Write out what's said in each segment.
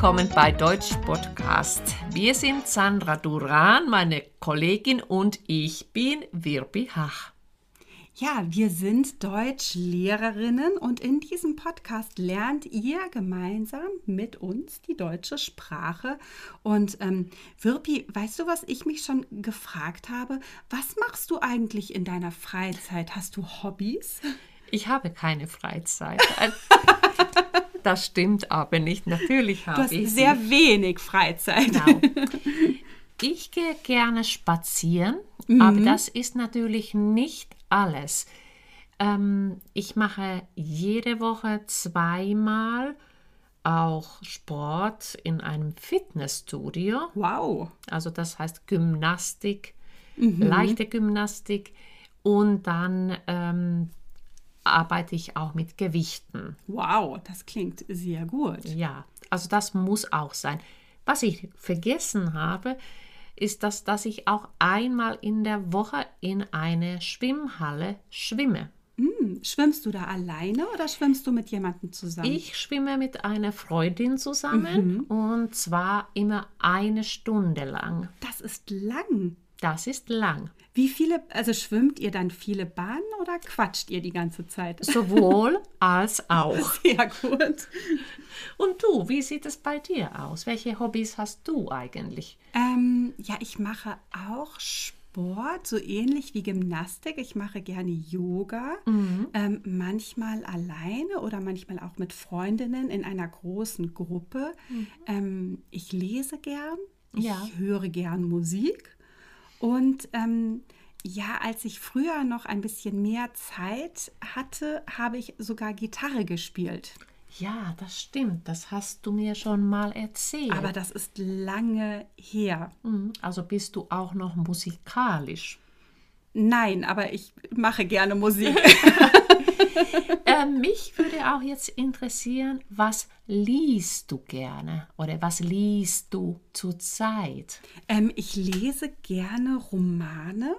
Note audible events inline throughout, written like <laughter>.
willkommen bei Deutsch Podcast. Wir sind Sandra Duran, meine Kollegin und ich bin Wirbi Hach. Ja, wir sind Deutschlehrerinnen und in diesem Podcast lernt ihr gemeinsam mit uns die deutsche Sprache. Und ähm, Wirpi, weißt du, was ich mich schon gefragt habe? Was machst du eigentlich in deiner Freizeit? Hast du Hobbys? Ich habe keine Freizeit. <laughs> Das stimmt aber nicht. Natürlich habe du hast ich sehr sie. wenig Freizeit. Genau. <laughs> Ich gehe gerne spazieren, Mhm. aber das ist natürlich nicht alles. Ähm, ich mache jede Woche zweimal auch Sport in einem Fitnessstudio. Wow. Also das heißt Gymnastik, Mhm. leichte Gymnastik und dann ähm, arbeite ich auch mit Gewichten. Wow, das klingt sehr gut. Ja, also das muss auch sein. Was ich vergessen habe, ist, dass, dass ich auch einmal in der Woche in eine Schwimmhalle schwimme. Hm, Schwimmst du da alleine oder schwimmst du mit jemandem zusammen? Ich schwimme mit einer Freundin zusammen und zwar immer eine Stunde lang. Das ist lang. Das ist lang. Wie viele, also schwimmt ihr dann viele Bahnen oder quatscht ihr die ganze Zeit? <laughs> Sowohl als auch. Sehr gut. Und du, wie sieht es bei dir aus? Welche Hobbys hast du eigentlich? Ähm, ja, ich mache auch Sport, so ähnlich wie Gymnastik. Ich mache gerne Yoga, ähm, manchmal alleine oder manchmal auch mit Freundinnen in einer großen Gruppe. Ähm, ich lese gern, ich Ja. höre gern Musik und ähm, ja, als ich früher noch ein bisschen mehr Zeit hatte, habe ich sogar Gitarre gespielt. Ja, das stimmt. Das hast du mir schon mal erzählt. Aber das ist lange her. Mhm, Also bist du auch noch musikalisch. Nein, aber ich mache gerne Musik. <laughs> <laughs> Äh, mich würde auch jetzt interessieren, was liest du gerne oder was liest du zurzeit? ähm, ich lese gerne Romane,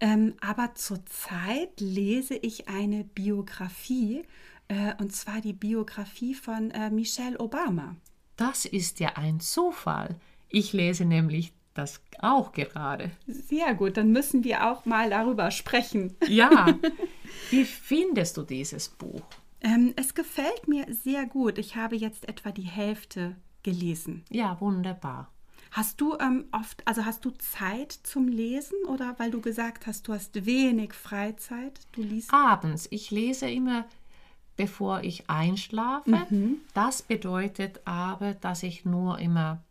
ähm, aber zurzeit lese ich eine Biografie, äh, und zwar die Biografie von äh, Michelle Obama. Das ist ja ein Zufall. Ich lese nämlich das auch gerade. Sehr gut, dann müssen wir auch mal darüber sprechen. Ja. <laughs> Wie findest du dieses Buch? Ähm, es gefällt mir sehr gut. Ich habe jetzt etwa die Hälfte gelesen. Ja, wunderbar. Hast du ähm, oft, also hast du Zeit zum Lesen oder weil du gesagt hast, du hast wenig Freizeit, du liest? Abends. Ich lese immer, bevor ich einschlafe. Das bedeutet aber, dass ich nur immer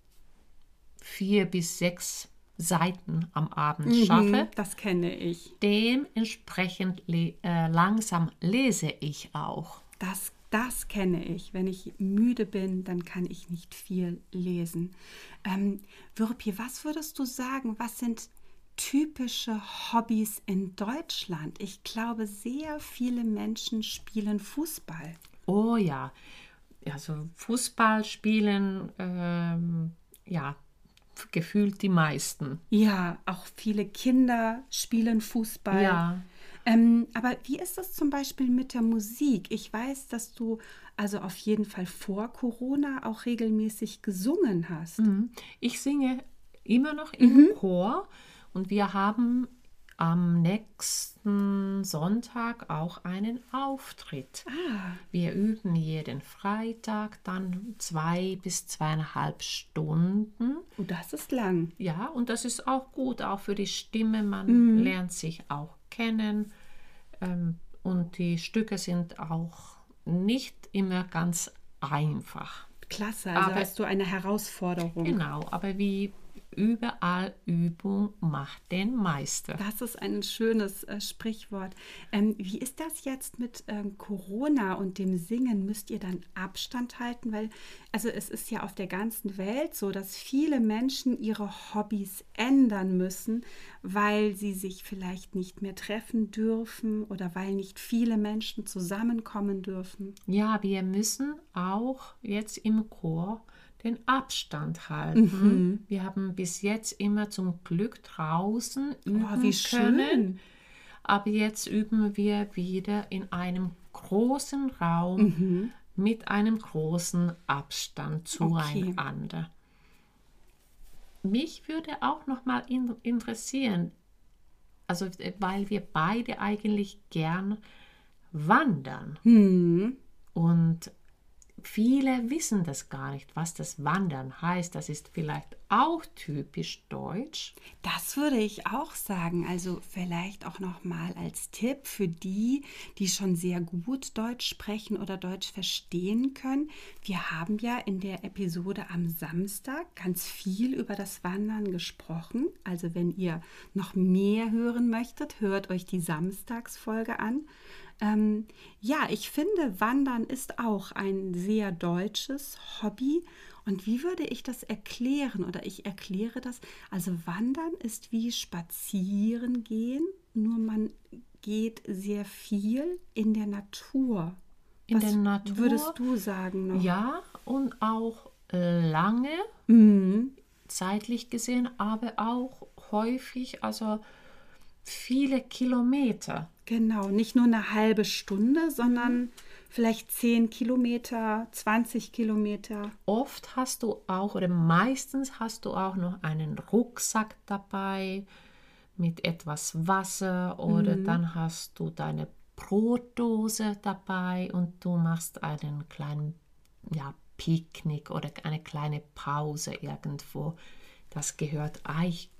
vier bis sechs Seiten am Abend schaffe. Mhm, das kenne ich. Dementsprechend le äh, langsam lese ich auch. Das, das kenne ich. Wenn ich müde bin, dann kann ich nicht viel lesen. Ähm, Wirpi, was würdest du sagen, was sind typische Hobbys in Deutschland? Ich glaube, sehr viele Menschen spielen Fußball. Oh ja, also Fußball spielen, ähm, ja, gefühlt die meisten. Ja, auch viele Kinder spielen Fußball. Ja. Ähm, aber wie ist das zum Beispiel mit der Musik? Ich weiß, dass du also auf jeden Fall vor Corona auch regelmäßig gesungen hast. Mhm. Ich singe immer noch im Chor und wir haben am nächsten Sonntag auch einen Auftritt. Ah, Wir üben jeden Freitag dann zwei bis zweieinhalb Stunden. oh, das ist lang. Ja, und das ist auch gut, auch für die Stimme. Man lernt sich auch kennen. Ähm, und die Stücke sind auch nicht immer ganz einfach. Klasse, also Aber- hast du eine Herausforderung. Genau, aber wie überall Übung macht den Meister. Das ist ein schönes äh, Sprichwort. Ähm, wie ist das jetzt mit ähm, Corona und dem Singen? Müsst ihr dann Abstand halten? Weil, also es ist ja auf der ganzen Welt so, dass viele Menschen ihre Hobbys ändern müssen, weil sie sich vielleicht nicht mehr treffen dürfen oder weil nicht viele Menschen zusammenkommen dürfen. Ja, wir müssen auch jetzt im Chor den Abstand halten. Wir haben bis jetzt immer zum Glück draußen üben Oh, wie können. schön. Aber jetzt üben wir wieder in einem großen Raum mit einem großen Abstand zueinander. Okay. Mich würde auch noch mal in, interessieren, also weil wir beide eigentlich gern wandern. Hm. Und viele wissen das gar nicht, was das Wandern heißt. Das ist vielleicht auch typisch deutsch. Das würde ich auch sagen. Also vielleicht auch noch mal als Tipp für die, die schon sehr gut Deutsch sprechen oder Deutsch verstehen können. Wir haben ja in der Episode am Samstag ganz viel über das Wandern gesprochen. Also wenn ihr noch mehr hören möchtet, hört euch die Samstagsfolge an. Ähm, ja, ich finde, Wandern ist auch ein sehr deutsches Hobby. Und wie würde ich das erklären oder ich erkläre das? Also Wandern ist wie Spazieren gehen, nur man geht sehr viel in der Natur. In Was der Natur würdest du sagen noch? Ja, und auch äh, lange, mhm. zeitlich gesehen, aber auch häufig, also viele Kilometer. Genau, nicht nur eine halbe Stunde, sondern vielleicht 10 Kilometer, 20 Kilometer. Oft hast du auch oder meistens hast du auch noch einen Rucksack dabei mit etwas Wasser oder mhm. dann hast du deine Brotdose dabei und du machst einen kleinen ja, Picknick oder eine kleine Pause irgendwo. Das gehört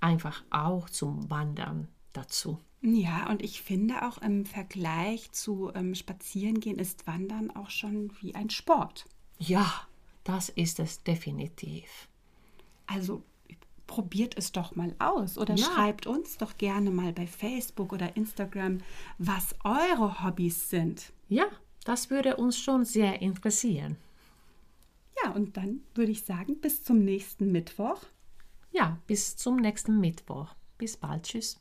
einfach auch zum Wandern dazu. Ja, und ich finde auch im Vergleich zu ähm, Spazierengehen ist Wandern auch schon wie ein Sport. Ja, das ist es definitiv. Also probiert es doch mal aus oder ja. schreibt uns doch gerne mal bei Facebook oder Instagram, was eure Hobbys sind. Ja, das würde uns schon sehr interessieren. Ja, und dann würde ich sagen, bis zum nächsten Mittwoch. Ja, bis zum nächsten Mittwoch. Bis bald. Tschüss.